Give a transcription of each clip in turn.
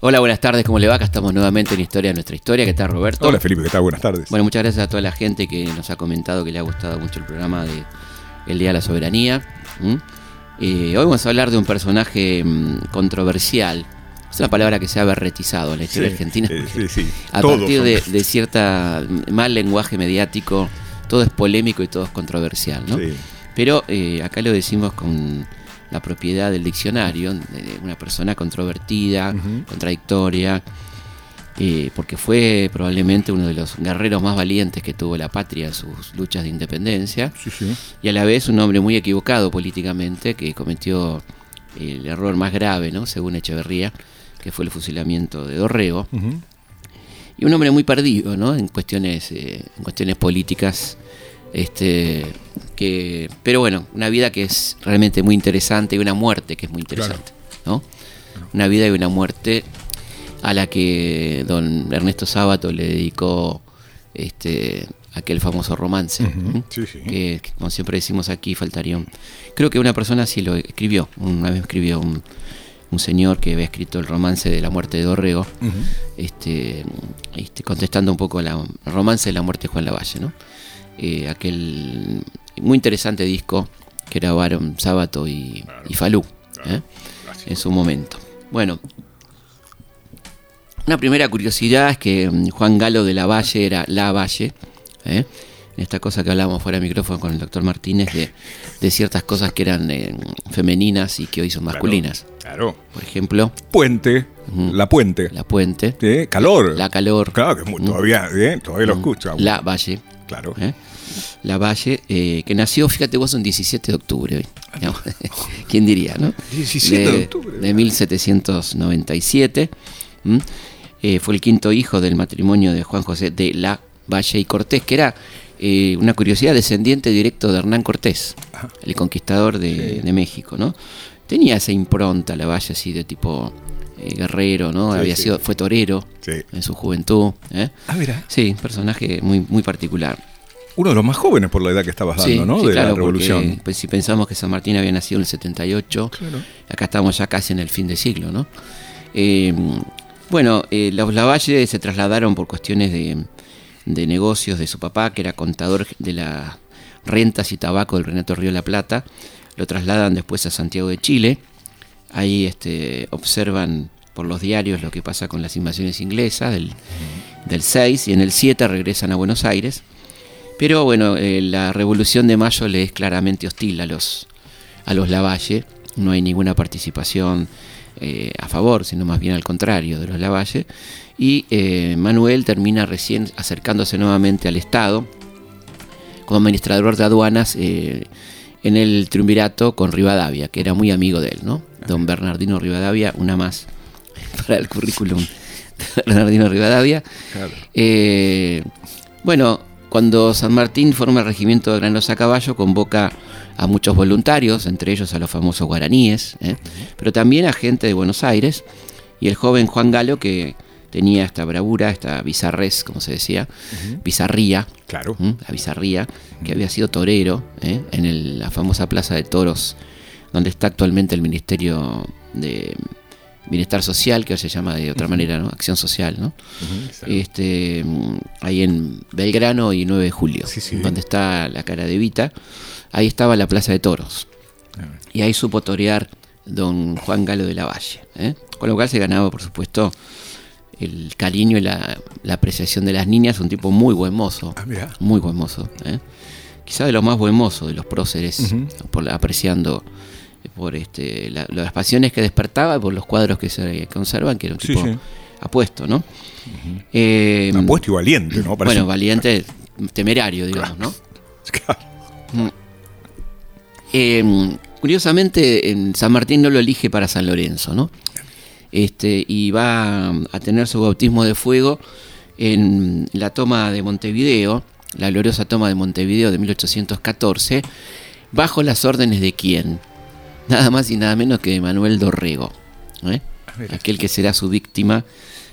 Hola, buenas tardes, ¿cómo le va? Acá estamos nuevamente en Historia de nuestra historia. ¿Qué tal, Roberto? Hola, Felipe, ¿qué tal? Buenas tardes. Bueno, muchas gracias a toda la gente que nos ha comentado que le ha gustado mucho el programa de El Día de la Soberanía. Eh, hoy vamos a hablar de un personaje mm, controversial. Es una palabra que se ha berretizado en la historia Sí, argentina. sí, sí, sí. A Todos partir de, de cierta mm, mal lenguaje mediático, todo es polémico y todo es controversial, ¿no? Sí. Pero eh, acá lo decimos con la propiedad del diccionario, de una persona controvertida, contradictoria, eh, porque fue probablemente uno de los guerreros más valientes que tuvo la patria en sus luchas de independencia, Sí, sí. y a la vez un hombre muy equivocado políticamente, que cometió el error más grave, ¿no? según Echeverría, que fue el fusilamiento de Dorrego, y un hombre muy perdido ¿no? en, cuestiones, eh, en cuestiones políticas. Este, que, pero bueno, una vida que es realmente muy interesante y una muerte que es muy interesante. ¿no? Una vida y una muerte a la que don Ernesto Sábato le dedicó este, aquel famoso romance. Sí, sí. Que, que, como siempre decimos aquí, faltaría un... Creo que una persona sí lo escribió, una vez escribió un, un señor que había escrito el romance de la muerte de Dorrego, este, este, contestando un poco la, el romance de la muerte de Juan Lavalle, ¿no? Eh, aquel muy interesante disco que grabaron Sábato y, y Falú ¿eh? En su momento. Bueno, una primera curiosidad es que mm, Juan Galo de la Valle era La Valle, ¿eh? En esta cosa que hablamos fuera de micrófono con el doctor Martínez de, de ciertas cosas que eran eh, femeninas y que hoy son masculinas. Claro. Por ejemplo, Puente, la puente. La Puente, ¿eh? Calor. La Calor, Claro, que todavía, ¿eh? todavía lo escucho. aún. La Valle. Claro. ¿eh? La Valle, eh, que nació, fíjate vos, un 17 de octubre hoy. Digamos, ¿Quién diría, no? 17 de octubre. De 1797. ¿m? Eh, fue el quinto hijo del matrimonio de Juan José de La Valle y Cortés, que era eh, una curiosidad descendiente directo de Hernán Cortés, Ajá. el conquistador de, Sí. de México, ¿no? Tenía esa impronta, La Valle, así de tipo eh, guerrero, ¿no? Sí, Había sí. sido, fue torero en su juventud, ¿eh? Ah, mira. Sí, un personaje muy, muy particular. Uno de los más jóvenes por la edad que estabas dando, ¿no? de claro, la revolución. porque, pues, si pensamos que San Martín había nacido en el 78, Claro. acá estamos ya casi en el fin de siglo, ¿no? Bueno, los Lavalle se trasladaron por cuestiones de, de negocios de su papá, que era contador de las rentas y tabaco del Renato Río la Plata. Lo trasladan después a Santiago de Chile. Ahí este, observan por los diarios lo que pasa con las invasiones inglesas del, del 6 y en el 7 regresan a Buenos Aires. Pero bueno, eh, la Revolución de Mayo le es claramente hostil a los, a los Lavalle. No hay ninguna participación eh, a favor, sino más bien al contrario de los Lavalle. Y eh, Manuel termina recién acercándose nuevamente al Estado como administrador de aduanas eh, en el triunvirato con Rivadavia, que era muy amigo de él, ¿no? Don Bernardino Rivadavia, una más para el currículum de Bernardino Rivadavia. Claro. Bueno, cuando San Martín forma el regimiento de granos a caballo, convoca a muchos voluntarios, entre ellos a los famosos guaraníes, ¿eh? pero también a gente de Buenos Aires, y el joven Juan Galo, que tenía esta bravura, esta bizarrez, como se decía, bizarría, Claro. la bizarría, que había sido torero ¿eh? en el- la famosa Plaza de Toros, donde está actualmente el Ministerio de Bienestar Social, que hoy se llama de otra manera, ¿no? Acción Social, ¿no? Este, ahí en Belgrano y 9 de julio, Sí, sí. donde está la cara de Vita, ahí estaba la Plaza de Toros. Ah. Y ahí supo torear don Juan Galo de la Valle. ¿eh? Con lo cual se ganaba, por supuesto, el cariño y la, la apreciación de las niñas, un tipo muy buen mozo. Ah. Muy buen mozo. ¿eh? Quizá de los más buen mozo de los próceres, por, apreciando eh, por este, la- las pasiones que despertaba, por los cuadros que se conservan, que era un tipo sí. apuesto, ¿no? Eh, Apuesto y valiente, ¿no? Parece- bueno, valiente, temerario, digamos, ¿no? Claro. Eh, curiosamente, en San Martín no lo elige para San Lorenzo, ¿no? Este, y va a tener su bautismo de fuego en la toma de Montevideo, la gloriosa toma de Montevideo de 1814, bajo las órdenes de quién? Nada más y nada menos que de Manuel Dorrego. ¿eh? Aquel que será su víctima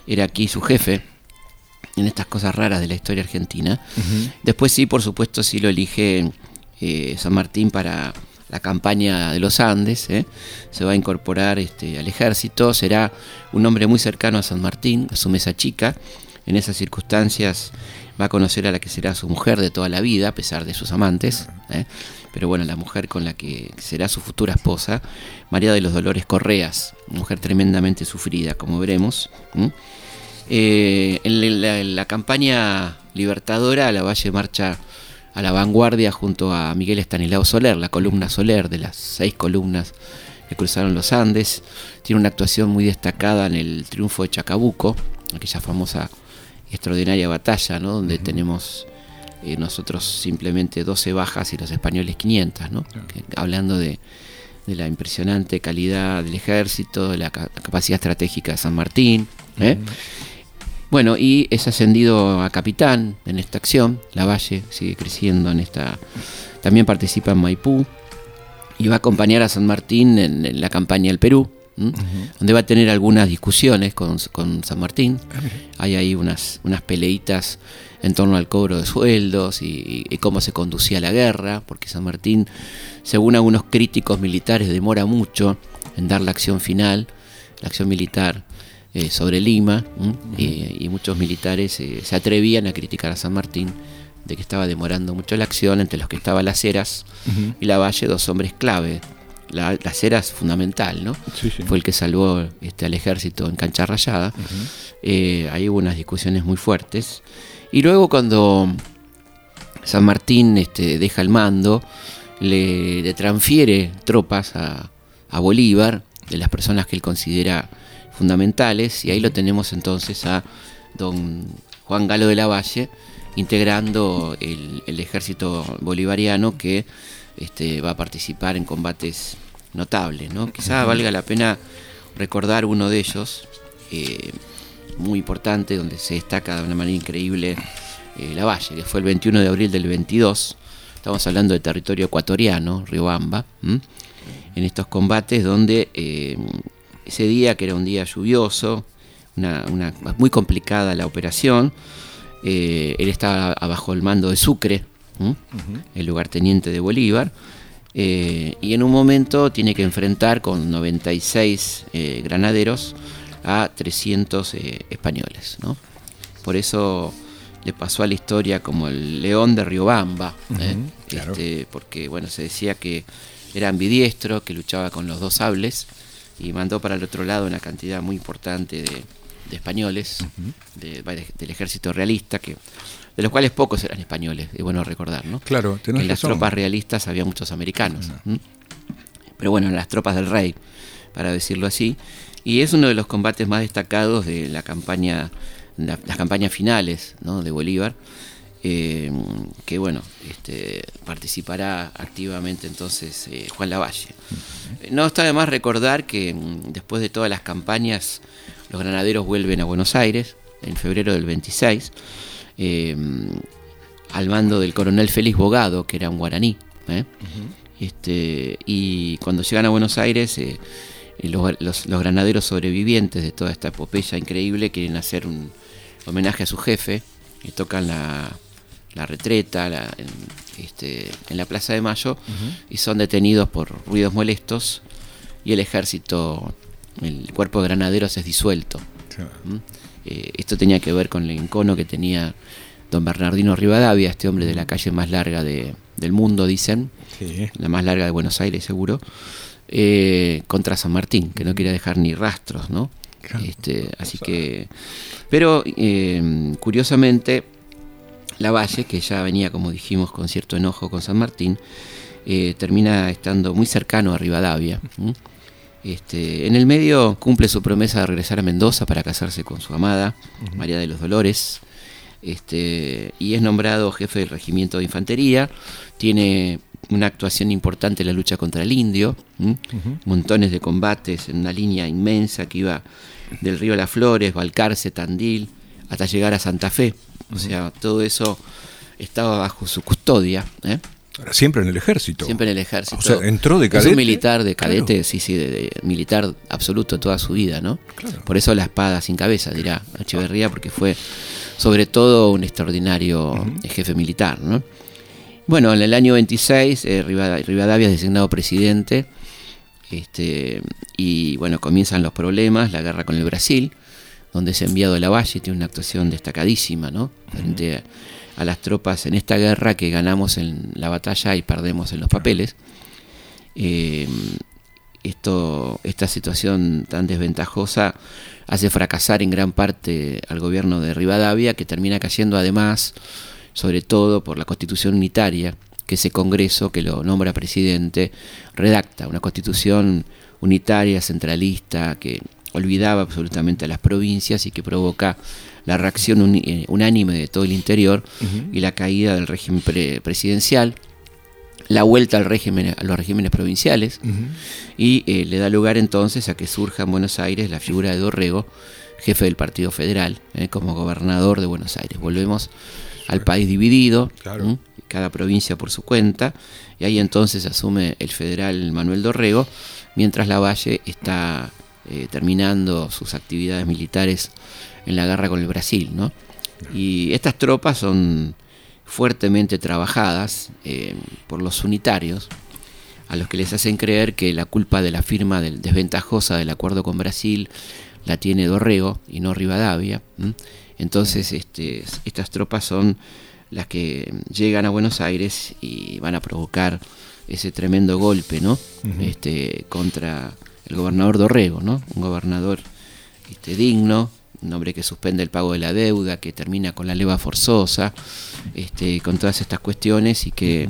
era aquí su jefe en estas cosas raras de la historia argentina. Después sí, por supuesto, sí lo elige eh, San Martín para la campaña de los Andes, ¿eh? se va a incorporar este, al ejército, será un hombre muy cercano a San Martín, a su mesa chica, en esas circunstancias va a conocer a la que será su mujer de toda la vida, a pesar de sus amantes, ¿eh? pero bueno, la mujer con la que será su futura esposa, María de los Dolores Correas, mujer tremendamente sufrida, como veremos. Eh, en, la, campaña libertadora, la Valle marcha a la vanguardia junto a Miguel Estanislao Soler, la columna Soler de las seis columnas que cruzaron los Andes. Tiene una actuación muy destacada en el triunfo de Chacabuco, aquella famosa extraordinaria batalla, ¿no? donde tenemos eh, nosotros simplemente 12 bajas y los españoles 500, ¿no? hablando de, la impresionante calidad del ejército, de la capacidad estratégica de San Martín. ¿eh? Bueno, y es ascendido a capitán en esta acción. La Valle sigue creciendo en esta. También participa en Maipú y va a acompañar a San Martín en la campaña del Perú donde va a tener algunas discusiones con, San Martín. Ah, Hay ahí unas, unas peleitas en torno al cobro de sueldos y, cómo se conducía la guerra, porque San Martín, según algunos críticos militares, demora mucho en dar la acción final, la acción militar eh, sobre Lima, y, muchos militares eh, se atrevían a criticar a San Martín de que estaba demorando mucho la acción, entre los que estaban las Heras y la Valle, dos hombres clave la, cera es fundamental, ¿no? Fue el que salvó este, al ejército en cancha rayada. Eh, ahí hubo unas discusiones muy fuertes. Y luego cuando San Martín este, deja el mando, le, transfiere tropas a, Bolívar, de las personas que él considera fundamentales, y ahí lo tenemos entonces a don Juan Galo de la Valle, integrando el, el ejército bolivariano que este, va a participar en combates notables. ¿no? Quizá valga la pena recordar uno de ellos, eh, muy importante, donde se destaca de una manera increíble eh, la Valle, que fue el 21 de abril del 22. Estamos hablando de territorio ecuatoriano, Riobamba, en estos combates donde eh, ese día, que era un día lluvioso, una, muy complicada la operación, él estaba bajo el mando de Sucre, el lugarteniente de Bolívar, eh, y en un momento tiene que enfrentar con 96 eh, granaderos a 300 eh, españoles. Por eso le pasó a la historia como el león de Riobamba, este, porque bueno, se decía que era ambidiestro, que luchaba con los dos sables y mandó para el otro lado una cantidad muy importante de, españoles del ejército realista que de los cuales pocos eran españoles, es bueno recordar, ¿no? Claro, En las tropas realistas había muchos americanos. Pero bueno, en las tropas del rey, para decirlo así. Y es uno de los combates más destacados de la campaña, las campañas finales de Bolívar. Eh, que bueno, este, participará activamente entonces eh, Juan Lavalle. No está de más recordar que mm, después de todas las campañas, los granaderos vuelven a Buenos Aires en febrero del 26 eh, al mando del coronel Félix Bogado, que era un guaraní. este, y cuando llegan a Buenos Aires, eh, los, granaderos sobrevivientes de toda esta epopeya increíble quieren hacer un homenaje a su jefe y tocan la, retreta en, este, en la Plaza de Mayo y son detenidos por ruidos molestos y el ejército, el cuerpo de granaderos es disuelto. Eh, esto tenía que ver con el encono que tenía don Bernardino Rivadavia, este hombre de la calle más larga del mundo, dicen, la más larga de Buenos Aires seguro, eh, contra San Martín, que no quería dejar ni rastros, ¿no? Este, así que, pero eh, curiosamente, la Valle, que ya venía, como dijimos, con cierto enojo con San Martín, termina estando muy cercano a Rivadavia. Este, en el medio cumple su promesa de regresar a Mendoza para casarse con su amada, María de los Dolores, este, y es nombrado jefe del regimiento de infantería. Tiene una actuación importante en la lucha contra el indio, montones de combates en una línea inmensa que iba del río Las Flores, Balcarce, Tandil, hasta llegar a Santa Fe. O sea, todo eso estaba bajo su custodia. ¿eh? Siempre en el ejército. Siempre en el ejército. O sea, entró de cadete. Es un militar de cadete, sí, sí, de, militar absoluto toda su vida, ¿no? Por eso la espada sin cabeza, dirá Echeverría, porque fue sobre todo un extraordinario jefe militar, ¿no? Bueno, en el año 26 eh, Rivadavia es designado presidente este, y bueno, comienzan los problemas, la guerra con el Brasil, donde es enviado a la Valle, tiene una actuación destacadísima, ¿no? Frente a, las tropas en esta guerra que ganamos en la batalla y perdemos en los papeles. Eh, esto, esta situación tan desventajosa hace fracasar en gran parte al gobierno de Rivadavia, que termina cayendo además, sobre todo por la constitución unitaria, que ese Congreso que lo nombra presidente redacta, una constitución unitaria, centralista, que olvidaba absolutamente a las provincias y que provoca la reacción eh, unánime de todo el interior y la caída del régimen presidencial, la vuelta al régimen, a los regímenes provinciales y eh, le da lugar entonces a que surja en Buenos Aires la figura de Dorrego, jefe del Partido Federal, eh, como gobernador de Buenos Aires. Volvemos al país dividido, cada provincia por su cuenta, y ahí entonces asume el federal Manuel Dorrego, mientras la Valle está terminando sus actividades militares en la guerra con el Brasil, ¿no? Y estas tropas son fuertemente trabajadas eh, por los unitarios, a los que les hacen creer que la culpa de la firma del, desventajosa del acuerdo con Brasil la tiene Dorrego y no Rivadavia. Entonces este, estas tropas son las que llegan a Buenos Aires y van a provocar ese tremendo golpe ¿no? este, contra el gobernador Dorrego, ¿no? un gobernador este, digno, un hombre que suspende el pago de la deuda, que termina con la leva forzosa, este, con todas estas cuestiones y que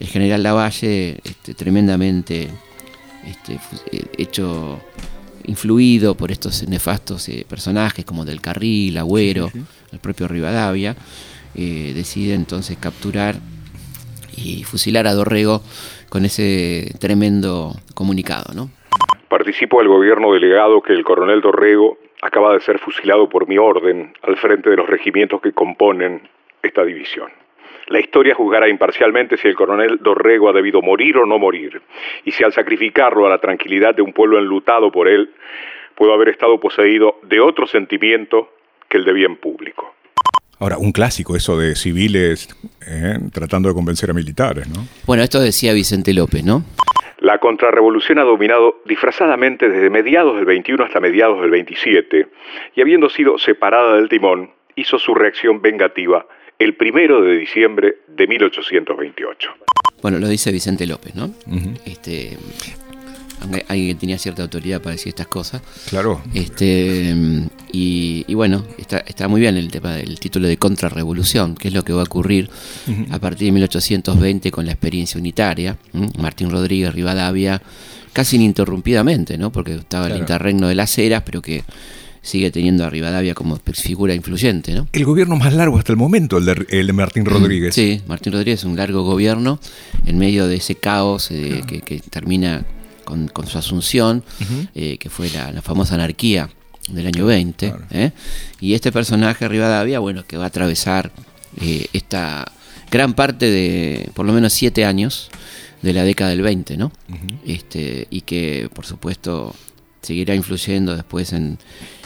el general Lavalle, este, tremendamente este, eh, hecho influido por estos nefastos eh, personajes como Del Carril, Agüero, el propio Rivadavia, eh, decide entonces capturar y fusilar a Dorrego con ese tremendo comunicado. ¿no? Participo del gobierno delegado que el coronel Dorrego acaba de ser fusilado por mi orden al frente de los regimientos que componen esta división. La historia juzgará imparcialmente si el coronel Dorrego ha debido morir o no morir, y si al sacrificarlo a la tranquilidad de un pueblo enlutado por él, pudo haber estado poseído de otro sentimiento que el de bien público. Ahora, un clásico eso de civiles eh, tratando de convencer a militares, ¿no? Bueno, esto decía Vicente López, ¿no? La contrarrevolución ha dominado disfrazadamente desde mediados del 21 hasta mediados del 27 y habiendo sido separada del timón, hizo su reacción vengativa el primero de diciembre de 1828. Bueno, lo dice Vicente López, ¿no? este, alguien tenía cierta autoridad para decir estas cosas. Claro. Este, y, bueno, está, está, muy bien el tema del título de contrarrevolución, que es lo que va a ocurrir a partir de 1820 con la experiencia unitaria. Martín Rodríguez Rivadavia, casi ininterrumpidamente, ¿no? porque estaba el interregno de las eras, pero que sigue teniendo a Rivadavia como figura influyente. ¿no? El gobierno más largo hasta el momento, el de, Martín Rodríguez. Sí, Martín Rodríguez es un largo gobierno en medio de ese caos eh, que, que termina con, su asunción, eh, que fue la, famosa anarquía del año 20. ¿eh? Y este personaje, Rivadavia, bueno, que va a atravesar eh, esta gran parte de, por lo menos siete años de la década del 20, ¿no? este, y que, por supuesto, seguirá influyendo después en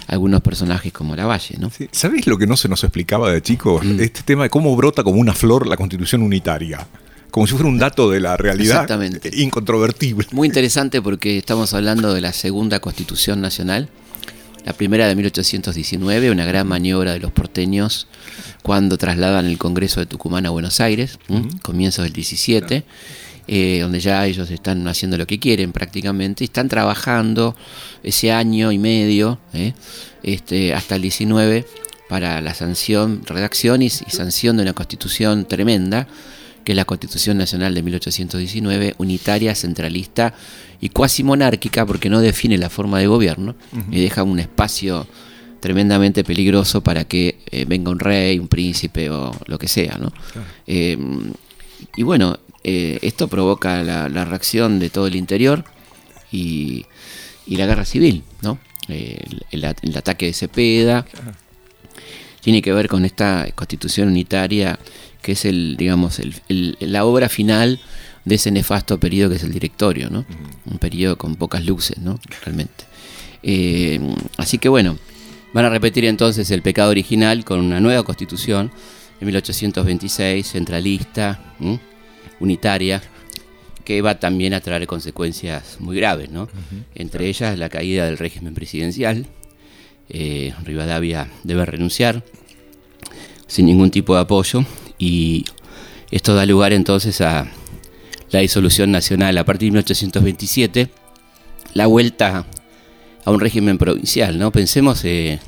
algunos personajes como Lavalle, ¿no? ¿Sabéis lo que no se nos explicaba de chicos? Mm. Este tema de cómo brota como una flor la constitución unitaria como si fuera un dato de la realidad incontrovertible. Muy interesante porque estamos hablando de la segunda constitución nacional, la primera de 1819, una gran maniobra de los porteños cuando trasladan el Congreso de Tucumán a Buenos Aires, comienzos del 17. Eh, donde ya ellos están haciendo lo que quieren prácticamente, y están trabajando ese año y medio, eh, este, hasta el 19, para la sanción, redacción y sanción de una constitución tremenda, que es la Constitución Nacional de 1819, unitaria, centralista y cuasi monárquica, porque no define la forma de gobierno y deja un espacio tremendamente peligroso para que eh, venga un rey, un príncipe o lo que sea. ¿no? Eh, y bueno, eh, esto provoca la, reacción de todo el interior y, la guerra civil, ¿no? El, ataque de Cepeda tiene que ver con esta constitución unitaria que es el, digamos, la obra final de ese nefasto periodo que es el directorio, ¿no? Un periodo con pocas luces, ¿no? Realmente. Eh, así que bueno, van a repetir entonces el pecado original con una nueva constitución en 1826, centralista, unitaria, que va también a traer consecuencias muy graves, ¿no? Entre ellas la caída del régimen presidencial. Eh, Rivadavia debe renunciar sin ningún tipo de apoyo y esto da lugar entonces a la disolución nacional a partir de 1827, la vuelta a un régimen provincial, ¿no? Pensemos eh,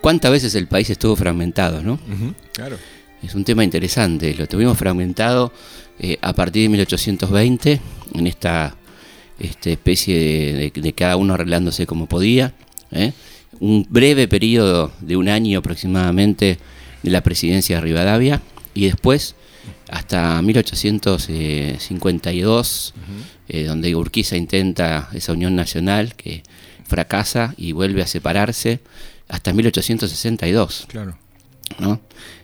cuántas veces el país estuvo fragmentado, ¿no? claro. Es un tema interesante, lo tuvimos fragmentado eh, a partir de 1820, en esta este, especie de, cada uno arreglándose como podía. ¿eh? Un breve periodo de un año aproximadamente de la presidencia de Rivadavia y después hasta 1852, eh, donde Urquiza intenta esa unión nacional que fracasa y vuelve a separarse, hasta 1862. Claro. ¿no?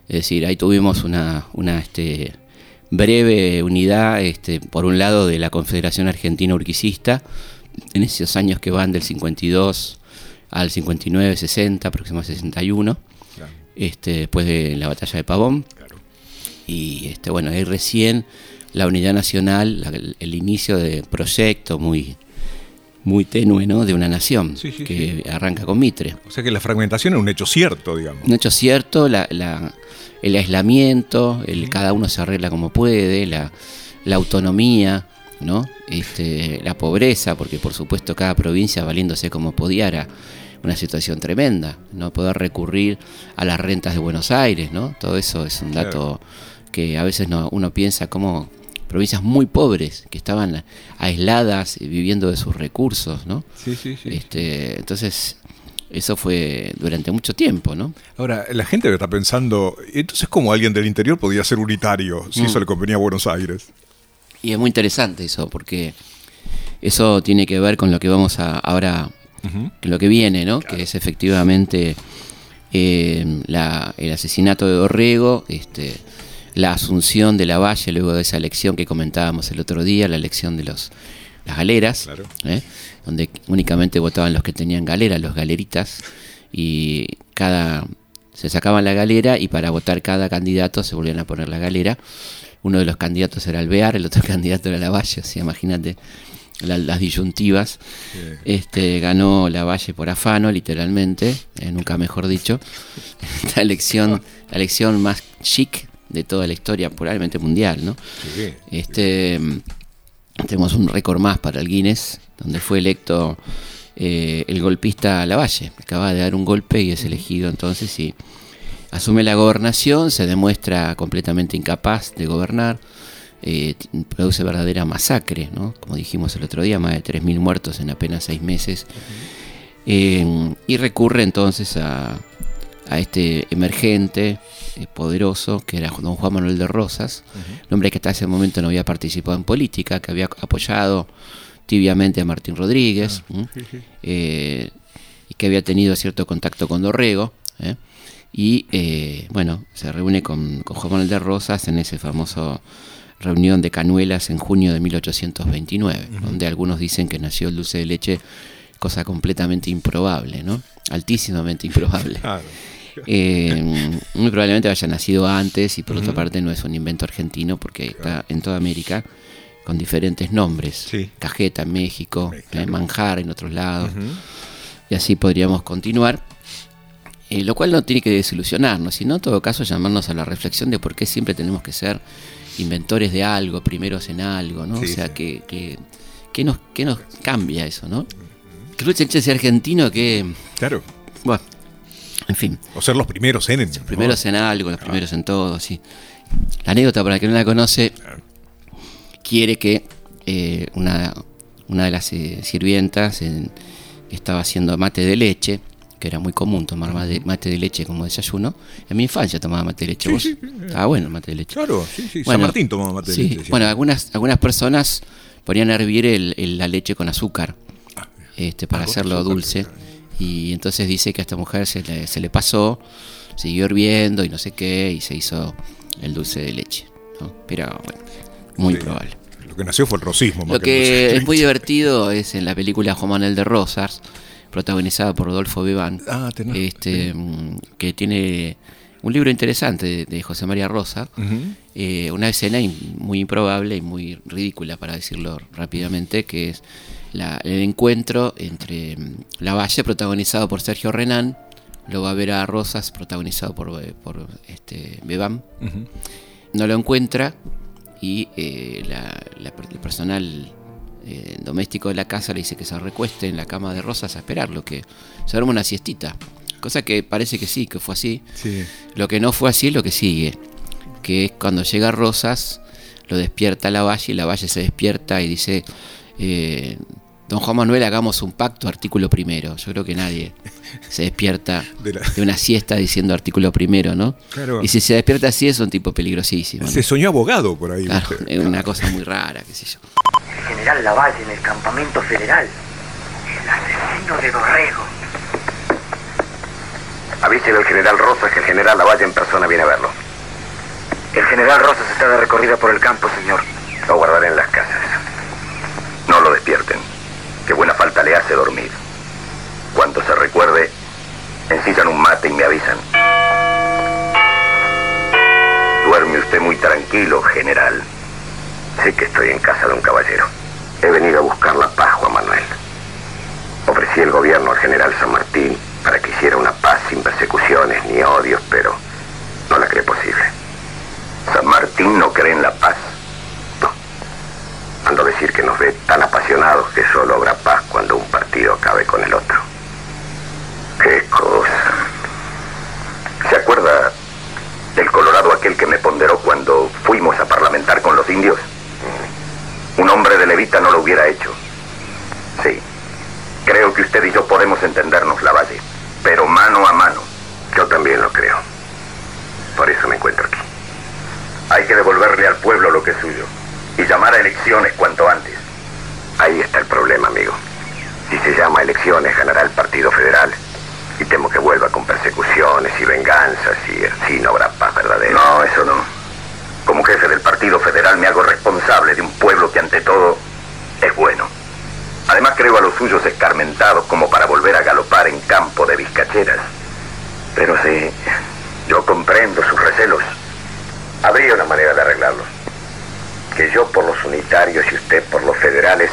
Es decir, ahí tuvimos una, una este, breve unidad, este, por un lado, de la Confederación Argentina Urquicista, en esos años que van del 52 al 59, 60, aproximadamente 61, este, después de la batalla de Pavón. Y este, bueno, ahí recién la unidad nacional, el inicio de proyecto muy muy tenue ¿no? de una nación que arranca con Mitre. O sea que la fragmentación es un hecho cierto, digamos. Un hecho cierto, la, el aislamiento, el cada uno se arregla como puede, la, autonomía, ¿no? Este, la pobreza, porque por supuesto cada provincia valiéndose como podía era una situación tremenda, no poder recurrir a las rentas de Buenos Aires, ¿no? Todo eso es un dato que a veces no, uno piensa cómo provincias muy pobres que estaban aisladas viviendo de sus recursos, ¿no? Sí, sí, sí. Este, entonces, eso fue durante mucho tiempo, ¿no? Ahora, la gente está pensando, entonces, ¿cómo alguien del interior podía ser unitario si eso mm. le convenía a Buenos Aires? Y es muy interesante eso, porque eso tiene que ver con lo que vamos a ahora, lo que viene, ¿no? Que es efectivamente eh, el asesinato de Dorrego, este, la asunción de la Valle luego de esa elección que comentábamos el otro día, la elección de los las galeras, ¿eh? donde únicamente votaban los que tenían galera, los galeritas, y cada se sacaban la galera y para votar cada candidato se volvían a poner la galera. Uno de los candidatos era Alvear, el otro candidato era la Valle, o imagínate las disyuntivas. Este ganó la Valle por afano, literalmente, eh, nunca mejor dicho. la elección, la elección más chic de toda la historia, probablemente mundial, ¿no? Este, tenemos un récord más para el Guinness, donde fue electo eh, el golpista Lavalle. Acaba de dar un golpe y es elegido entonces y asume la gobernación, se demuestra completamente incapaz de gobernar, eh, produce verdadera masacre, ¿no? Como dijimos el otro día, más de 3.000 muertos en apenas seis meses. Eh, y recurre entonces a, a este emergente eh, poderoso, que era don Juan Manuel de Rosas, un hombre que hasta ese momento no había participado en política, que había apoyado tibiamente a Martín Rodríguez, ah, eh, y que había tenido cierto contacto con Dorrego, ¿eh? y bueno, se reúne con, Juan Manuel de Rosas en ese famoso reunión de Canuelas en junio de 1829, donde algunos dicen que nació el dulce de leche, cosa completamente improbable, ¿no? Altísimamente improbable. Eh, muy probablemente haya nacido antes y por otra parte no es un invento argentino porque está en toda América con diferentes nombres. Cajeta en México, eh, Manjar en otros lados. Y así podríamos continuar. Eh, lo cual no tiene que desilusionarnos, sino en todo caso llamarnos a la reflexión de por qué siempre tenemos que ser inventores de algo, primeros en algo, ¿no? o sea, que, que, nos, que nos cambia eso, ¿no? Que sea argentino que... Claro. Bueno, en fin. O ser los primeros en. Los primeros en algo, los primeros en todo, sí. La anécdota, para el que no la conoce, quiere que eh, una, una de las eh, sirvientas estaba haciendo mate de leche, que era muy común tomar mate, de leche como desayuno. En mi infancia tomaba mate de leche. Estaba bueno el mate de leche. Claro, sí, sí. San Martín tomaba mate de leche. Bueno, algunas, algunas personas ponían a hervir el, la leche con azúcar ah, este, para ah, hacerlo dulce. Y entonces dice que a esta mujer se le, se le pasó, siguió hirviendo y no sé qué, y se hizo el dulce de leche. Pero bueno, muy probable. Lo que nació fue el rosismo. Lo que, es muy divertido es en la película Juan Manuel de Rosas, protagonizada por Rodolfo Bebán, ah, este, mm, que tiene un libro interesante de, José María Rosa, eh, una escena muy improbable y muy ridícula, para decirlo rápidamente, que es el encuentro entre mm, La Valle, protagonizado por Sergio Renán, luego a ver a Rosas, protagonizado por, eh, por este, Bebam. No lo encuentra y eh, el personal doméstico de la casa le dice que se recueste en la cama de Rosas a esperarlo, que se duerma una siestita. Cosa que parece que sí, que fue así. Lo que no fue así es lo que sigue, que es cuando llega Rosas, lo despierta la Valle y la Valle se despierta y dice, eh, don Juan Manuel, hagamos un pacto, artículo primero. Yo creo que nadie se despierta de, una siesta diciendo artículo primero, ¿no? Y si se despierta así es un tipo peligrosísimo. Se soñó abogado por ahí. Claro, es una cosa muy rara, qué sé yo. El general Lavalle en el campamento federal. El asesino de Dorrego. Avísele al general Rosas que el general Lavalle en persona viene a verlo. El general Rosas está de recorrida por el campo, señor. Lo guardaré en las casas. No lo despierten, que buena falta le hace dormir. Cuando se recuerde, encisan Duerme usted muy tranquilo, general. Sé que estoy en casa de un caballero. He venido a buscar la paz, Juan Manuel. Ofrecí el gobierno al general San Martín para que hiciera una paz sin persecuciones ni odios, pero no la cree posible. San Martín no cree en la paz. No. Ando a decir que nos ve tan apasionados que solo habrá paz cuando un partido acabe con el otro. Qué cosa. ¿Se acuerda del Colorado aquel que me ponderó cuando fuimos a parlamentar con los indios? Un hombre de levita no lo hubiera hecho. Sí. Creo que usted y yo podemos entendernos, Lavalle, pero mano a mano. Yo también lo creo. Por eso me encuentro aquí. Hay que devolverle al pueblo lo que es suyo y llamar a elecciones cuanto antes. Ahí está el problema, amigo. Si se llama elecciones, ganará el Partido Federal. Y temo que vuelva con persecuciones y venganzas y así no habrá paz verdadera. No, eso no. Como jefe del Partido Federal me hago responsable de un pueblo que ante todo es bueno. Además creo a los suyos escarmentados como para volver a galopar en campo de vizcacheras. Pero sí, yo comprendo sus recelos. Habría una manera de arreglarlos. Que yo por los unitarios y usted por los federales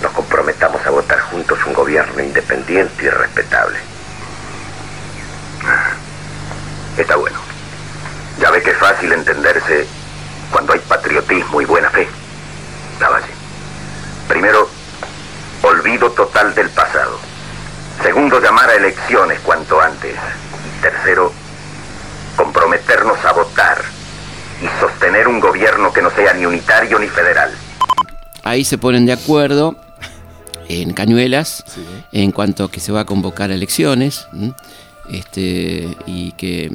nos comprometamos a votar juntos un gobierno independiente y respetable. Está bueno. Que es fácil entenderse cuando hay patriotismo y buena fe. Lavalle. Primero, olvido total del pasado. Segundo, llamar a elecciones cuanto antes. Tercero, comprometernos a votar y sostener un gobierno que no sea ni unitario ni federal. Ahí se ponen de acuerdo en Cañuelas en cuanto a que se va a convocar a elecciones este, y que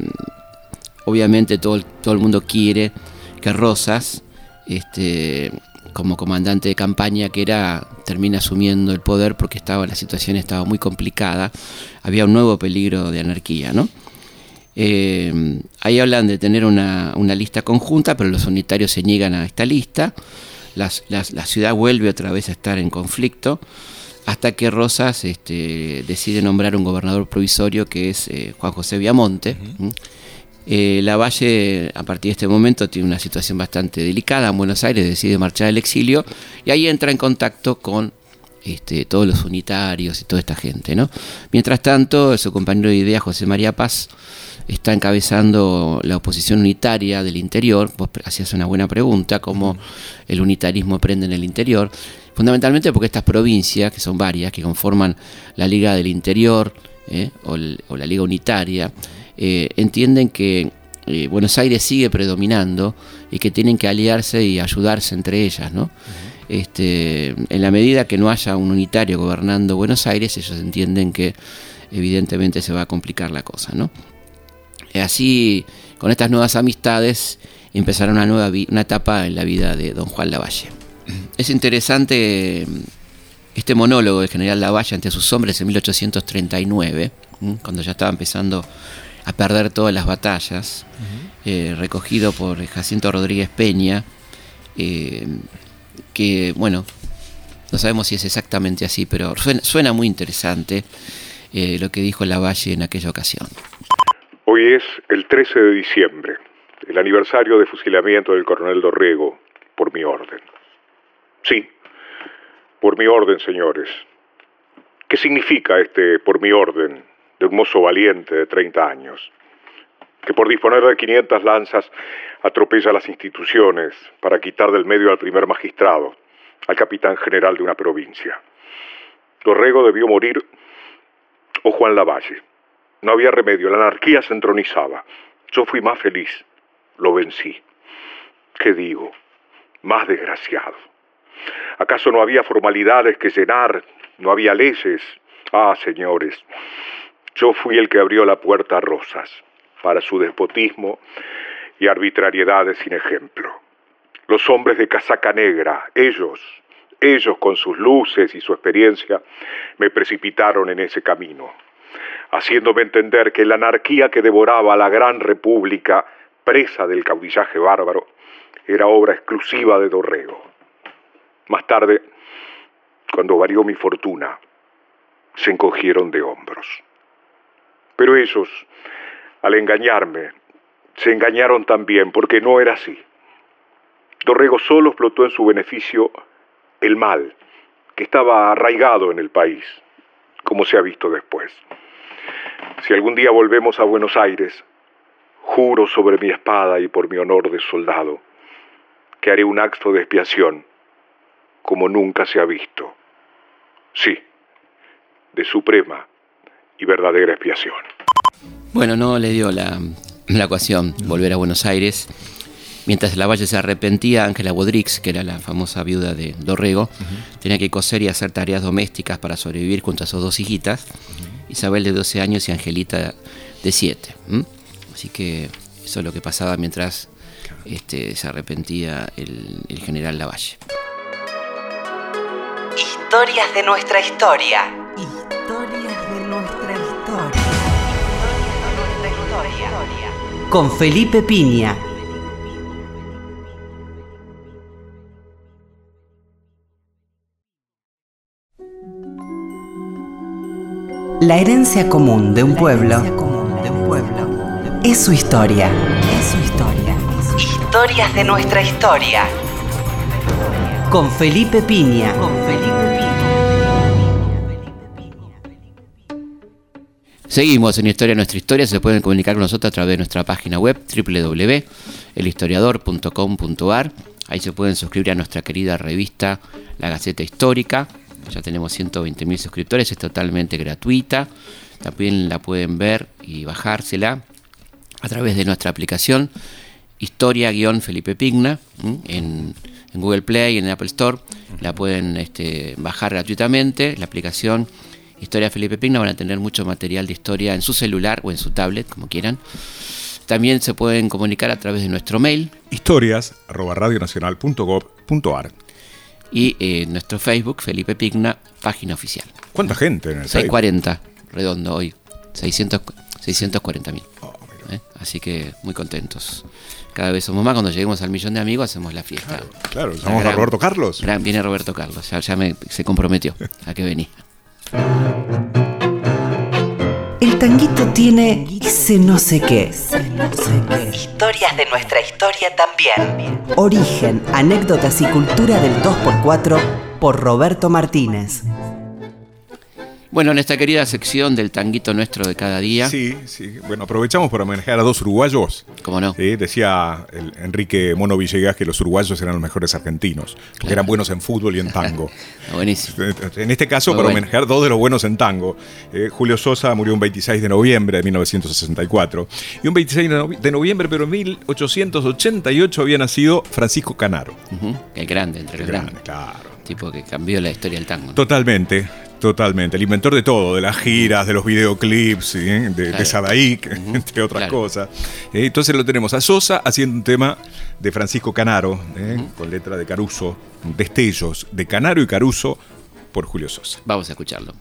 obviamente todo, todo el mundo quiere que Rosas este, como comandante de campaña que era termina asumiendo el poder porque estaba la situación estaba muy complicada había un nuevo peligro de anarquía no eh, ahí hablan de tener una, lista conjunta pero los unitarios se niegan a esta lista la ciudad vuelve otra vez a estar en conflicto hasta que Rosas este, decide nombrar un gobernador provisorio que es eh, Juan José Viamonte eh, la Valle, a partir de este momento, tiene una situación bastante delicada. En Buenos Aires decide marchar al exilio y ahí entra en contacto con este, todos los unitarios y toda esta gente. ¿no? Mientras tanto, su compañero de idea, José María Paz, está encabezando la oposición unitaria del interior. Vos hacías una buena pregunta, cómo el unitarismo prende en el interior. Fundamentalmente porque estas provincias, que son varias, que conforman la Liga del Interior ¿eh? o la Liga Unitaria, eh, entienden que eh, Buenos Aires sigue predominando y que tienen que aliarse y ayudarse entre ellas, ¿no? este, en la medida que no haya un unitario gobernando Buenos Aires, ellos entienden que evidentemente se va a complicar la cosa, ¿no? Así, con estas nuevas amistades, empezará una nueva una etapa en la vida de don Juan Lavalle. Es interesante mm, este monólogo del general Lavalle ante sus hombres en 1839, cuando ya estaba empezando a perder todas las batallas, eh, recogido por Jacinto Rodríguez Peña, eh, que bueno, no sabemos si es exactamente así, pero suena, muy interesante eh, lo que dijo Lavalle en aquella ocasión. Hoy es el 13 de diciembre, el aniversario de fusilamiento del coronel Dorrego por mi orden. Sí, por mi orden, señores. ¿Qué significa este por mi orden de un mozo valiente de 30 años? Que por disponer de 500 lanzas atropella las instituciones para quitar del medio al primer magistrado, al capitán general de una provincia. Dorrego debió morir o Juan Lavalle. No había remedio, la anarquía se entronizaba. Yo fui más feliz, lo vencí. ¿Qué digo? Más desgraciado. ¿Acaso no había formalidades que llenar? ¿No había leyes? Ah, señores, yo fui el que abrió la puerta a Rosas para su despotismo y arbitrariedades sin ejemplo. Los hombres de casaca negra, ellos, ellos con sus luces y su experiencia, me precipitaron en ese camino, haciéndome entender que la anarquía que devoraba a la gran república, presa del caudillaje bárbaro, era obra exclusiva de Dorrego. Más tarde, cuando varió mi fortuna, se encogieron de hombros. Pero ellos, al engañarme, se engañaron también, porque no era así. Dorrego solo explotó en su beneficio el mal que estaba arraigado en el país, como se ha visto después. Si algún día volvemos a Buenos Aires, juro sobre mi espada y por mi honor de soldado que haré un acto de expiación como nunca se ha visto. Sí, de suprema y verdadera expiación. Bueno, no le dio la, la ecuación volver a Buenos Aires. Mientras la Valle se arrepentía, Ángela Bodrix, que era la famosa viuda de Dorrego, tenía que coser y hacer tareas domésticas para sobrevivir junto a sus dos hijitas, Isabel de 12 años y Angelita de 7. Así que eso es lo que pasaba mientras este, se arrepentía el, el general Lavalle. Historias de nuestra historia. Con Felipe Piña. La herencia común de un pueblo es su historia. Es su historia. Historias de nuestra historia. Con Felipe Piña. Con Seguimos en Historia Nuestra Historia. Se pueden comunicar con nosotros a través de nuestra página web www.elhistoriador.com.ar. Ahí se pueden suscribir a nuestra querida revista La Gaceta Histórica ya tenemos 120.000 suscriptores, es totalmente gratuita. También la pueden ver y bajársela a través de nuestra aplicación Historia-Felipe Pigna en, Google Play, y en Apple Store. La pueden este, bajar gratuitamente. La aplicación Historia Felipe Pigna van a tener mucho material de historia en su celular o en su tablet, como quieran. También se pueden comunicar a través de nuestro mail. historias.radionacional.gov.ar y eh, nuestro Facebook, Felipe Pigna, página oficial. ¿Cuánta gente en el 640, redondo hoy. 600, 640 mil. Oh, ¿Eh? Así que muy contentos. Cada vez somos más. Cuando lleguemos al millón de amigos, hacemos la fiesta. Claro, claro. a Roberto Carlos. viene Roberto Carlos, ya, me, se comprometió a que venía. El tanguito tiene ese no sé qué. Historias de nuestra historia también. Origen, anécdotas y cultura del 2x4 por Roberto Martínez. Bueno, en esta querida sección del tanguito nuestro de cada día. Sí, sí. Bueno, aprovechamos para homenajear a dos uruguayos. ¿Cómo no? decía el Enrique Mono Villegas que los uruguayos eran los mejores argentinos, que eran buenos en fútbol y en tango. Buenísimo. En este caso, para homenajear dos de los buenos en tango. Eh, Julio Sosa murió un 26 de noviembre de 1964. Y un 26 de noviembre, pero en 1888 había nacido Francisco Canaro. El grande, entre el grande, claro. Tipo que cambió la historia del tango. Totalmente. Totalmente, el inventor de todo, de las giras, de los videoclips, de, de entre otras cosas. Eh, entonces lo tenemos a Sosa haciendo un tema de Francisco Canaro, eh, con letra de Caruso, Destellos de Canaro y Caruso por Julio Sosa. Vamos a escucharlo.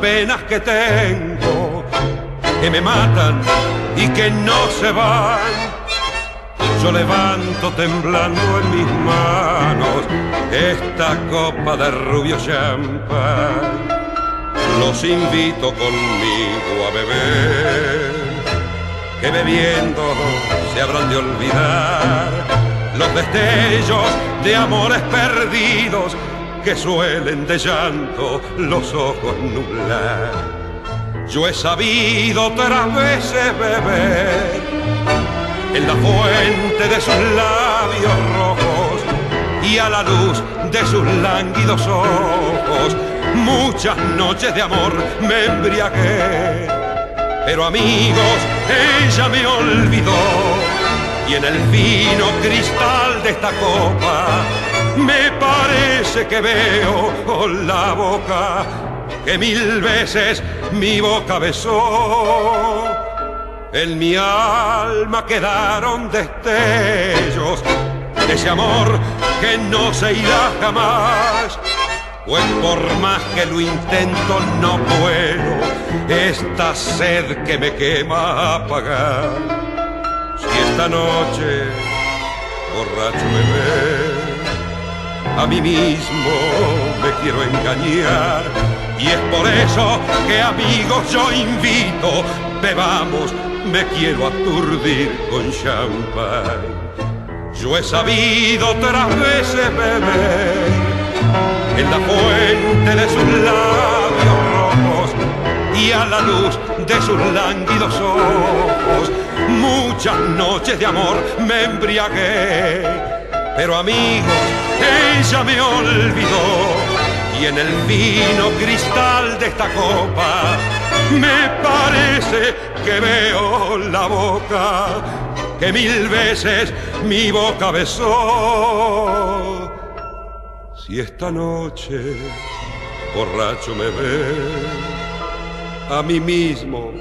Penas que tengo, que me matan y que no se van. Yo levanto temblando en mis manos esta copa de rubio champán. Los invito conmigo a beber, que bebiendo se habrán de olvidar los destellos de amores perdidos que suelen de llanto los ojos nublar. Yo he sabido otras veces beber en la fuente de sus labios rojos y a la luz de sus lánguidos ojos. Muchas noches de amor me embriagué, pero amigos, ella me olvidó. Y en el fino cristal de esta copa me parece que veo la boca que mil veces mi boca besó. En mi alma quedaron destellos de ese amor que no se irá jamás. Pues por más que lo intento no puedo esta sed que me quema apagar. Si esta noche borracho me ve, a mí mismo me quiero engañar. Y es por eso que amigos yo invito, bebamos me quiero aturdir con champán. Yo he sabido otras veces beber en la fuente de sus labios rojos y a la luz de sus lánguidos ojos. Muchas noches de amor me embriagué, pero amigos, ella me olvidó y en el vino cristal de esta copa me parece que veo la boca que mil veces mi boca besó. Si esta noche borracho me ve, a mí mismo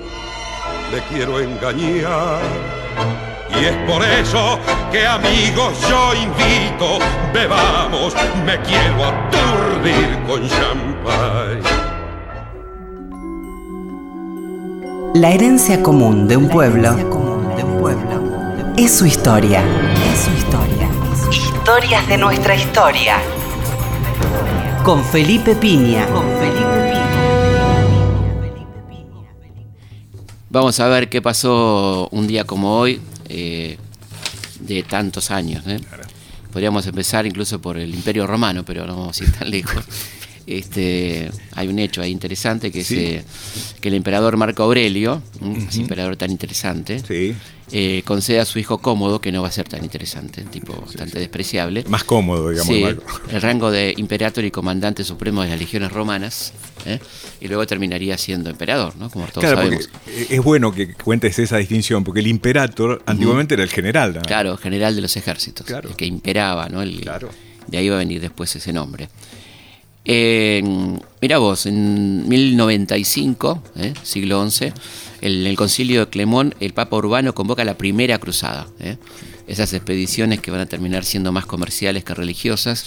le quiero engañar. Y es por eso que amigos yo invito, bebamos, me quiero aturdir con champán. La herencia común de un pueblo es su historia. Es su historia. Historias de nuestra historia. Con Felipe Piña. Con Felipe Piña. Vamos a ver qué pasó un día como hoy, eh, de tantos años. ¿eh? Podríamos empezar incluso por el Imperio Romano, pero no vamos a ir tan lejos. Este, hay un hecho ahí interesante que es eh, que el emperador Marco Aurelio, ese emperador tan interesante, eh, concede a su hijo cómodo, que no va a ser tan interesante, tipo bastante despreciable. Más cómodo, digamos. el rango de imperator y comandante supremo de las legiones romanas, ¿eh? y luego terminaría siendo emperador, ¿no? Como todos sabemos. Es bueno que cuentes esa distinción, porque el imperator antiguamente era el general. Claro, general de los ejércitos, el que imperaba, ¿no? claro. De ahí va a venir después ese nombre. Eh, mira vos, en 1095, eh, siglo XI, en el concilio de Clemón, el Papa Urbano convoca la primera cruzada. Eh. Esas expediciones que van a terminar siendo más comerciales que religiosas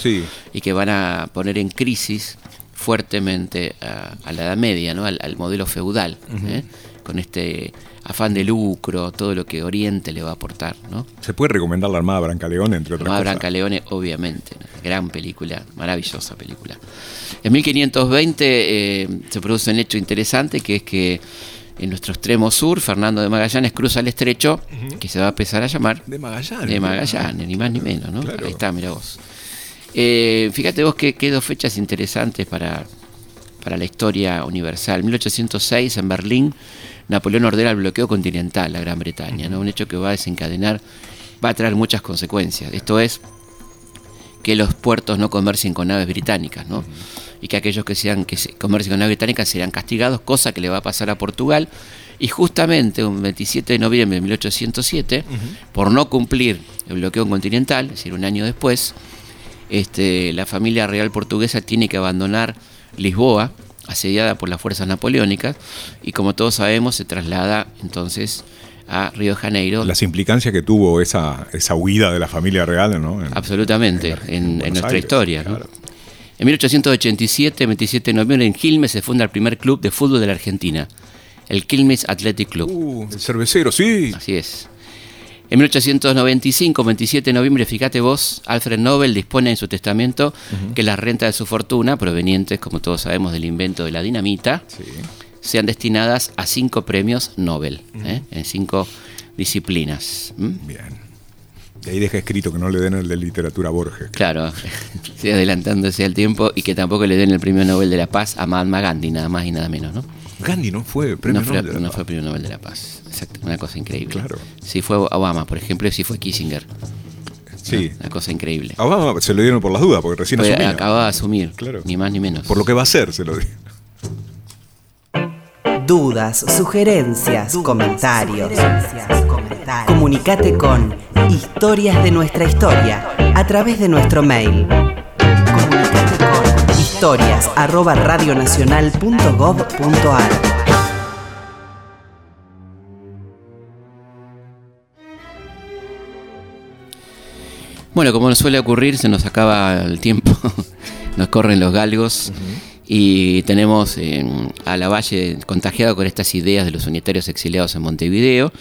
y que van a poner en crisis fuertemente a, la Edad Media, ¿no? al, modelo feudal, con este afán de lucro, todo lo que Oriente le va a aportar. ¿no? ¿Se puede recomendar la Armada Brancaleone, entre otras Armada Brancaleone, obviamente, gran película, maravillosa película. En 1520 eh, se produce un hecho interesante, que es que en nuestro extremo sur, Fernando de Magallanes cruza el estrecho, que se va a empezar a llamar... De Magallanes. De Magallanes, ni más ni menos, ¿no? Ahí está, mira vos. Eh, fíjate vos que, dos fechas interesantes para, para la historia universal. 1806 en Berlín Napoleón ordena el bloqueo continental a Gran Bretaña, ¿no? un hecho que va a desencadenar, va a traer muchas consecuencias. Esto es que los puertos no comercien con naves británicas, ¿no? y que aquellos que sean que comercien con naves británicas serán castigados, cosa que le va a pasar a Portugal. Y justamente un 27 de noviembre de 1807, por no cumplir el bloqueo continental, es decir, un año después, este, la familia real portuguesa tiene que abandonar Lisboa asediada por las fuerzas napoleónicas y como todos sabemos se traslada entonces a Río de Janeiro. Las implicancias que tuvo esa, esa huida de la familia real, ¿no? Absolutamente, en, nuestra historia. En 1887, 27 de noviembre, en Quilmes se funda el primer club de fútbol de la Argentina, el Quilmes Athletic Club. Uh, el cervecero, sí. Así es. En 1895, 27 de noviembre, fíjate vos, Alfred Nobel dispone en su testamento que las rentas de su fortuna, provenientes, como todos sabemos, del invento de la dinamita, sean destinadas a cinco premios Nobel, ¿eh? en cinco disciplinas. Bien. Y ahí deja escrito que no le den el de literatura a Borges. Claro, adelantándose al tiempo y que tampoco le den el premio Nobel de la Paz a Mahatma Gandhi, nada más y nada menos, ¿no? Gandhi no fue premio no fue, Nobel. no fue premio Nobel de la Paz. Exacto, una cosa increíble. Claro. Si fue Obama, por ejemplo, si fue Kissinger. Sí. Una cosa increíble. A Obama se lo dieron por las dudas, porque recién Fue- asumía. acababa de asumir, Claro. ni más ni menos. Por lo que va a hacer, se lo digo. Dudas, sugerencias, comentarios. Comunicate con Historias de nuestra historia a través de nuestro mail. Historias arroba radionacional.gov.ar. Bueno, como nos suele ocurrir, se nos acaba el tiempo, nos corren los galgos y tenemos eh, a la Valle contagiado con estas ideas de los unitarios exiliados en Montevideo,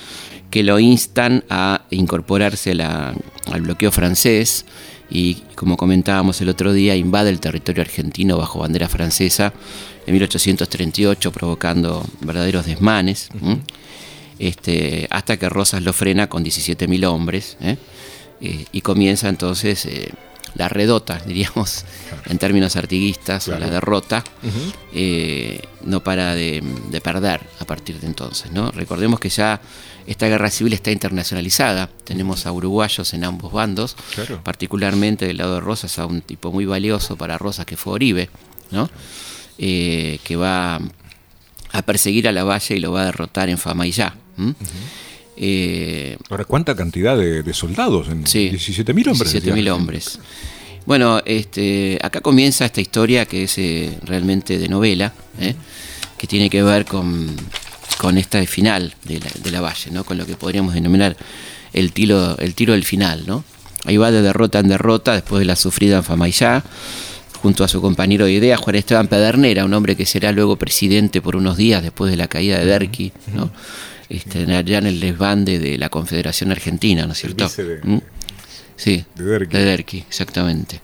que lo instan a incorporarse a la- al bloqueo francés y, como comentábamos el otro día, invade el territorio argentino bajo bandera francesa en 1838, provocando verdaderos desmanes. este, hasta que Rosas lo frena con 17.000 hombres ¿eh? Eh, y comienza entonces eh, la redota, diríamos, en términos artiguistas, o la derrota, eh, no para de, de perder a partir de entonces. ¿no? Recordemos que ya esta guerra civil está internacionalizada, tenemos a uruguayos en ambos bandos, Claro. particularmente del lado de Rosas a un tipo muy valioso para Rosas que fue Oribe, ¿no? Eh, que va a perseguir a la Valle y lo va a derrotar en Famaillá. ¿m? Eh, Ahora, ¿cuánta cantidad de, de soldados? En Sí. 17.000 hombres. 17.000 decía. hombres. Bueno, este, acá comienza esta historia que es eh, realmente de novela, ¿eh? que tiene que ver con, con esta final de la, de la Valle, ¿no? con lo que podríamos denominar el tiro, el tiro del final. ¿no? Ahí va de derrota en derrota después de la sufrida en Famaillá, junto a su compañero de idea, Juan Esteban Pedernera, un hombre que será luego presidente por unos días después de la caída de Derqui, ¿no? Este, ya en el desbande de la Confederación Argentina, ¿no es cierto? de- ¿Mm? Sí, de Derqui. de Derqui, exactamente.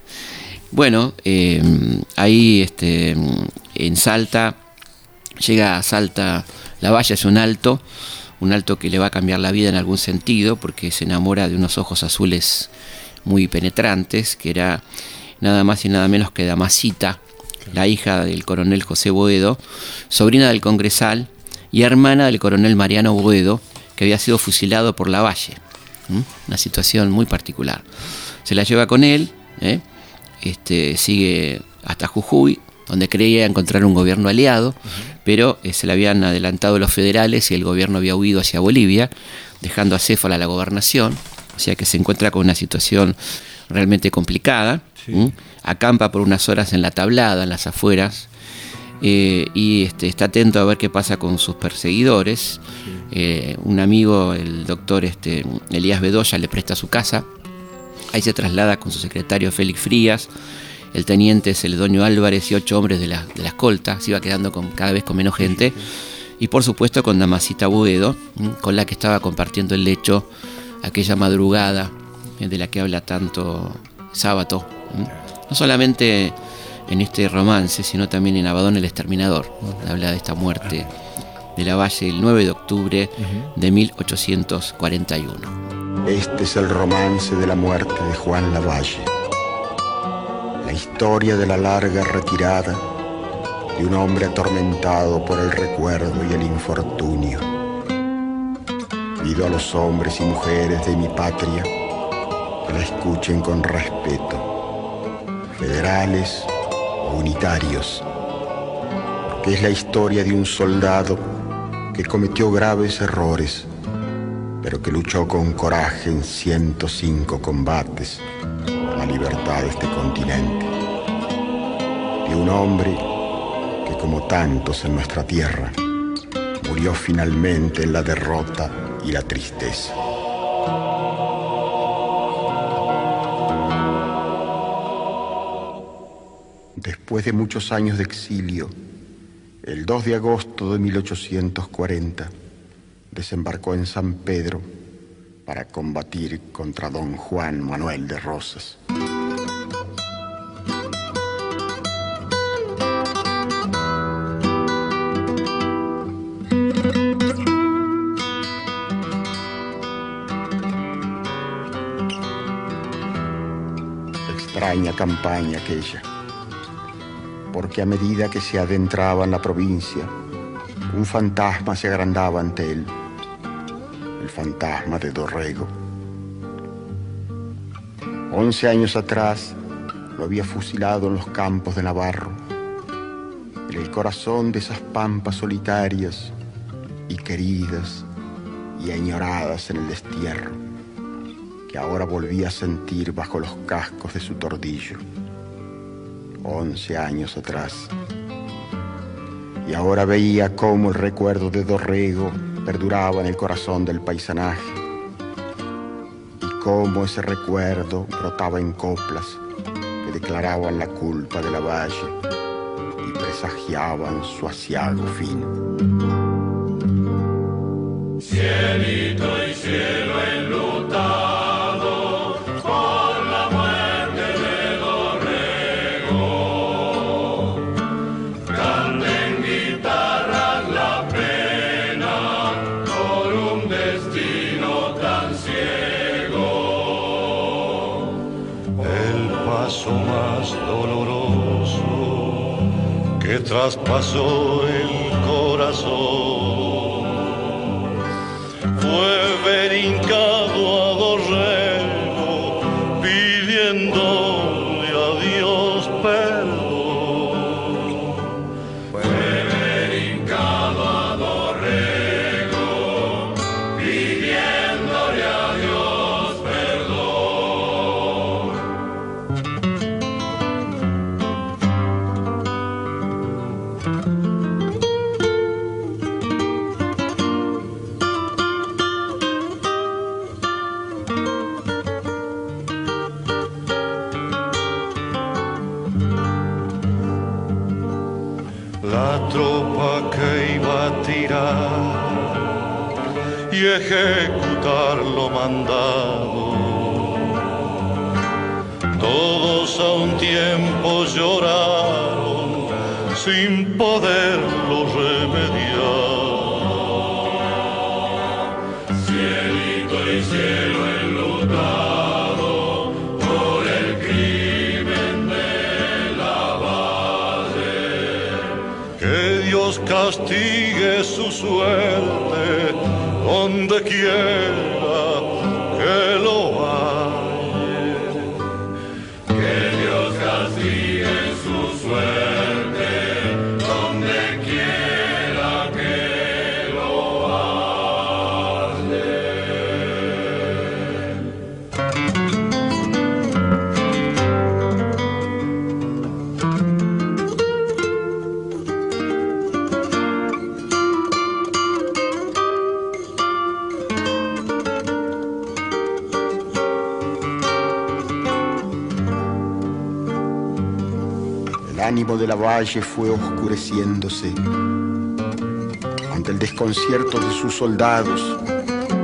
Bueno, eh, ahí este, en Salta, llega a Salta, la valla es un alto, un alto que le va a cambiar la vida en algún sentido, porque se enamora de unos ojos azules muy penetrantes, que era nada más y nada menos que Damasita, la hija del coronel José Boedo, sobrina del congresal y hermana del coronel Mariano Boedo, que había sido fusilado por la Valle. ¿Mm? Una situación muy particular. Se la lleva con él, ¿eh? este, sigue hasta Jujuy, donde creía encontrar un gobierno aliado, pero eh, se le habían adelantado los federales y el gobierno había huido hacia Bolivia, dejando a Céfala la gobernación, o sea que se encuentra con una situación realmente complicada. Acampa por unas horas en la tablada, en las afueras, eh, y este, está atento a ver qué pasa con sus perseguidores. Eh, un amigo, el doctor este, Elías Bedoya, le presta su casa. Ahí se traslada con su secretario Félix Frías, el teniente Celedonio Álvarez y ocho hombres de la, de la escolta. Se iba quedando con, cada vez con menos gente. Y por supuesto con Damasita Buedo, ¿m? con la que estaba compartiendo el lecho aquella madrugada eh, de la que habla tanto Sábato. No solamente en este romance, sino también en Abadón el Exterminador. ¿no? Habla de esta muerte de la Valle el 9 de octubre de 1841. Este es el romance de la muerte de Juan Lavalle. La historia de la larga retirada de un hombre atormentado por el recuerdo y el infortunio. Pido a los hombres y mujeres de mi patria que la escuchen con respeto, federales unitarios, porque es la historia de un soldado que cometió graves errores pero que luchó con coraje en 105 combates por la libertad de este continente. De un hombre que, como tantos en nuestra tierra, murió finalmente en la derrota y la tristeza. Después de muchos años de exilio, el 2 de agosto de 1840, desembarcó en San Pedro para combatir contra don Juan Manuel de Rosas. Extraña campaña aquella, porque a medida que se adentraba en la provincia, un fantasma se agrandaba ante él el fantasma de Dorrego. Once años atrás lo había fusilado en los campos de Navarro, en el corazón de esas pampas solitarias y queridas y añoradas en el destierro, que ahora volvía a sentir bajo los cascos de su tordillo. Once años atrás. Y ahora veía cómo el recuerdo de Dorrego perduraba en el corazón del paisanaje y cómo ese recuerdo brotaba en coplas que declaraban la culpa de la valle y presagiaban su asiago fin. Cielito y cielo traspasó el ejecutar lo mandado. Todos a un tiempo lloraron sin poderlo remediar. Cielito y cielo enlutado por el crimen de la valle. Que Dios castigue su suerte donde quiera ánimo de la valle fue oscureciéndose ante el desconcierto de sus soldados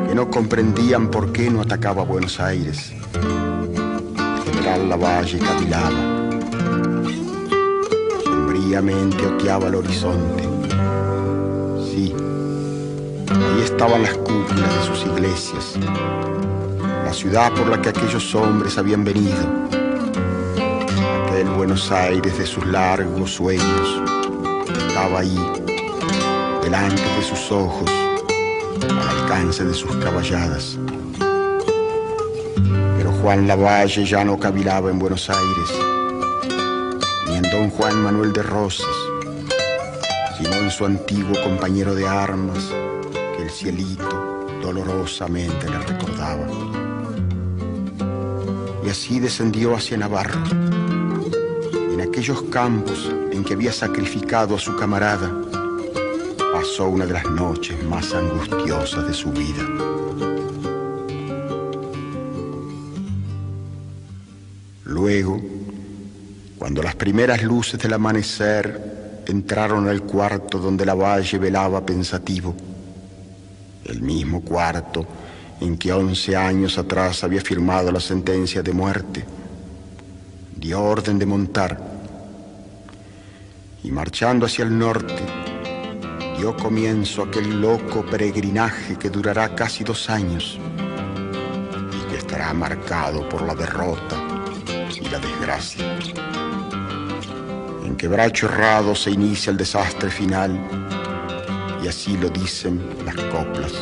que no comprendían por qué no atacaba Buenos Aires. El general Lavalle cavilaba, sombríamente oteaba el horizonte. Sí, ahí estaban las cúpulas de sus iglesias, la ciudad por la que aquellos hombres habían venido Buenos Aires de sus largos sueños estaba ahí, delante de sus ojos, al alcance de sus caballadas. Pero Juan Lavalle ya no cavilaba en Buenos Aires, ni en don Juan Manuel de Rosas, sino en su antiguo compañero de armas que el cielito dolorosamente le recordaba. Y así descendió hacia Navarro aquellos campos en que había sacrificado a su camarada, pasó una de las noches más angustiosas de su vida. Luego, Cuando las primeras luces del amanecer entraron al cuarto donde la valle velaba pensativo, el mismo cuarto en que once años atrás había firmado la sentencia de muerte, dio orden de montar y marchando hacia el norte, dio comienzo aquel loco peregrinaje que durará casi dos años y que estará marcado por la derrota y la desgracia. En quebracho errado se inicia el desastre final y así lo dicen las coplas.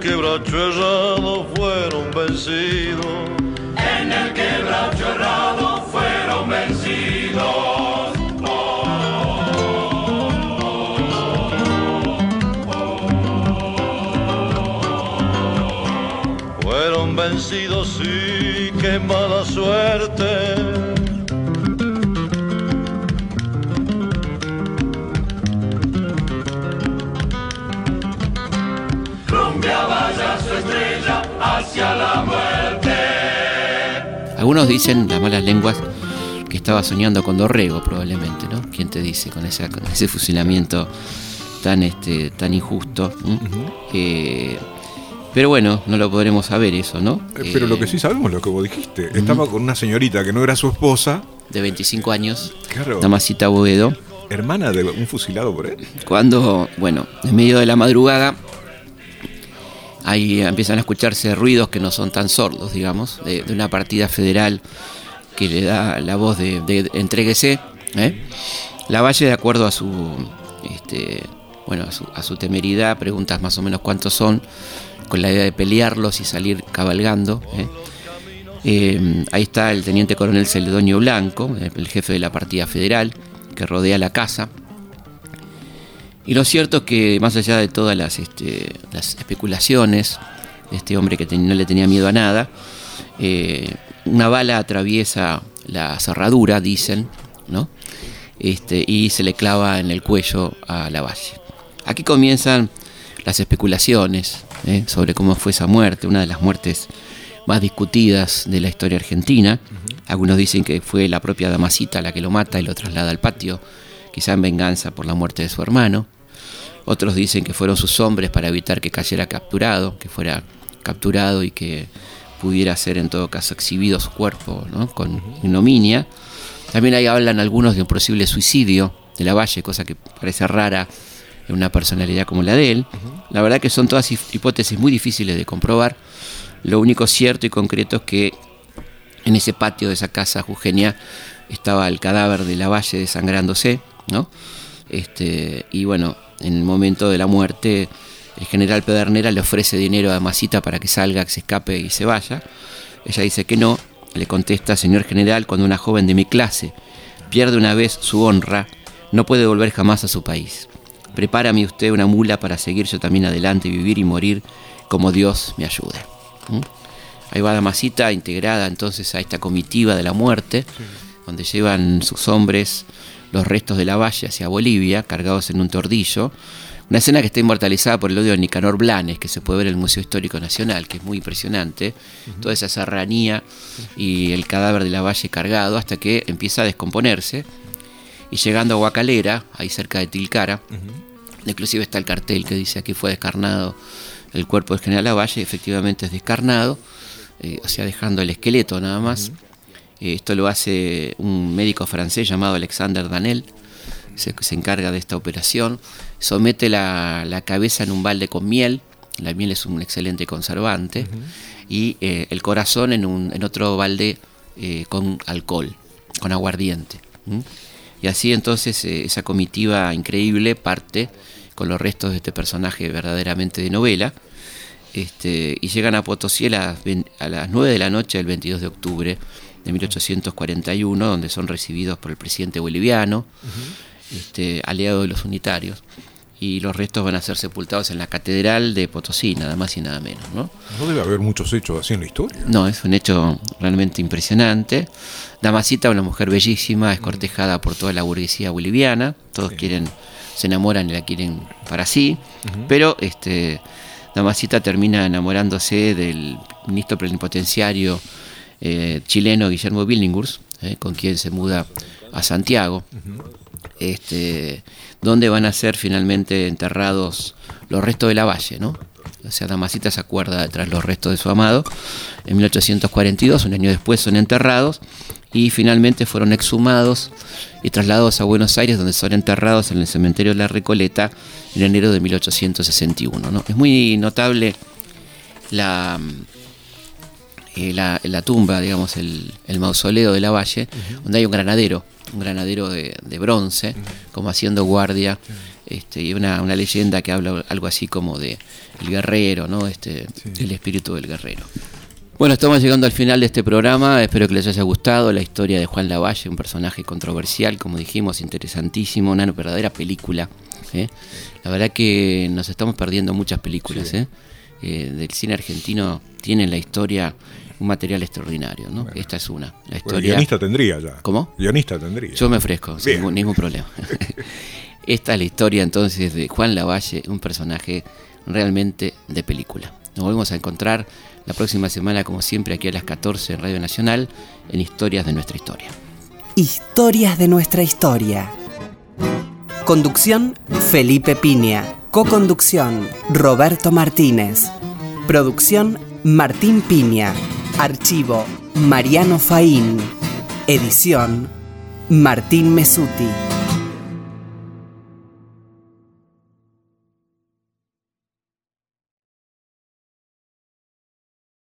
Quebracho errado fueron vencidos. En el quebracho errado fueron vencidos. Fueron vencidos Algunos dicen, las malas lenguas, que estaba soñando con Dorrego probablemente, ¿no? ¿Quién te dice con, esa, con ese fusilamiento tan, este, tan injusto? Eh, pero bueno, no lo podremos saber eso, ¿no? Eh, Pero lo que sí sabemos, lo que vos dijiste, estaba con una señorita que no era su esposa, De 25 años, Claro. Damasita Boedo, hermana de un fusilado por él. cuando, bueno, en medio de la madrugada, ahí empiezan a escucharse ruidos que no son tan sordos, digamos, de, una partida federal que le da la voz de, de- entréguese. ¿eh? La Valle, de acuerdo a su, este, bueno, a su, a su temeridad, preguntas más o menos cuántos son, con la idea de pelearlos y salir cabalgando. ¿eh? Eh, ahí está el teniente coronel Celedonio Blanco, el jefe de la partida federal, que rodea la casa. Y lo cierto es que más allá de todas las, este, las especulaciones de este hombre que ten- no le tenía miedo a nada, eh, una bala atraviesa la cerradura, dicen, ¿no? Este, y se le clava en el cuello a la valle. Aquí comienzan las especulaciones ¿eh? sobre cómo fue esa muerte, una de las muertes más discutidas de la historia argentina. Algunos dicen que fue la propia Damasita la que lo mata y lo traslada al patio, quizá en venganza por la muerte de su hermano. Otros dicen que fueron sus hombres para evitar que cayera capturado, que fuera capturado y que pudiera ser en todo caso exhibido su cuerpo ¿no? con ignominia. También ahí hablan algunos de un posible suicidio de la Valle, cosa que parece rara en una personalidad como la de él. La verdad que son todas hip- hipótesis muy difíciles de comprobar. Lo único cierto y concreto es que en ese patio de esa casa jujeña estaba el cadáver de la Valle desangrándose, ¿no? Este, y bueno, en el momento de la muerte, el general Pedernera le ofrece dinero a Damasita para que salga, que se escape y se vaya. Ella dice que no. Le contesta, señor general, cuando una joven de mi clase pierde una vez su honra, no puede volver jamás a su país. Prepárame usted una mula para seguir yo también adelante, vivir y morir como Dios me ayude. ¿Mm? Ahí va Damasita integrada entonces a esta comitiva de la muerte, donde llevan sus hombres los restos de la valle hacia Bolivia, cargados en un tordillo. Una escena que está inmortalizada por el odio de Nicanor Blanes, que se puede ver en el Museo Histórico Nacional, que es muy impresionante. Toda esa serranía y el cadáver de la valle cargado hasta que empieza a descomponerse. Y llegando a Guacalera, ahí cerca de Tilcara, inclusive está el cartel que dice aquí fue descarnado el cuerpo del general Lavalle, efectivamente es descarnado, eh, o sea, dejando el esqueleto nada más. Esto lo hace un médico francés llamado Alexander Danel, se, se encarga de esta operación, somete la, la cabeza en un balde con miel, la miel es un excelente conservante, y eh, el corazón en, un, en otro balde eh, con alcohol, con aguardiente. Y así entonces eh, esa comitiva increíble parte con los restos de este personaje verdaderamente de novela. este, y llegan a Potosí a las, a las 9 de la noche del 22 de octubre de 1841, donde son recibidos por el presidente boliviano, este, aliado de los unitarios, y los restos van a ser sepultados en la catedral de Potosí, nada más y nada menos. ¿no? ¿No debe haber muchos hechos así en la historia? No, es un hecho realmente impresionante. Damasita, una mujer bellísima, es cortejada por toda la burguesía boliviana, todos quieren, se enamoran y la quieren para sí, pero este, Damasita termina enamorándose del ministro plenipotenciario eh, chileno Guillermo Billinghurst, eh, con quien se muda a Santiago, este, donde van a ser finalmente enterrados los restos de la valle, ¿no? O sea, Damasita se acuerda de los restos de su amado. En 1842, un año después, son enterrados y finalmente fueron exhumados y trasladados a Buenos Aires, donde son enterrados en el cementerio de la Recoleta en enero de 1861. ¿no? Es muy notable la, eh, la, tumba, digamos, el, mausoleo de la Valle, donde hay un granadero, un granadero de, bronce, como haciendo guardia, este, y una, leyenda que habla algo así como de el guerrero, ¿no? Este, el espíritu del guerrero. Bueno, estamos llegando al final de este programa. Espero que les haya gustado la historia de Juan Lavalle, un personaje controversial, como dijimos, interesantísimo, una verdadera película. ¿eh? La verdad que nos estamos perdiendo muchas películas. ¿eh? Eh, del cine argentino tienen la historia un material extraordinario, ¿no? Esta es una. La historia... guionista tendría ya. ¿Cómo? Guionista tendría. Yo me ofrezco, sin ningún, problema. Esta es la historia entonces de Juan Lavalle, un personaje realmente de película. Nos volvemos a encontrar la próxima semana, como siempre, aquí a las 14 en Radio Nacional, en Historias de nuestra historia. Historias de nuestra historia. Conducción, Felipe Piña. Co-conducción, Roberto Martínez. Producción, Martín Piña. Archivo, Mariano Faín. Edición, Martín Mesuti.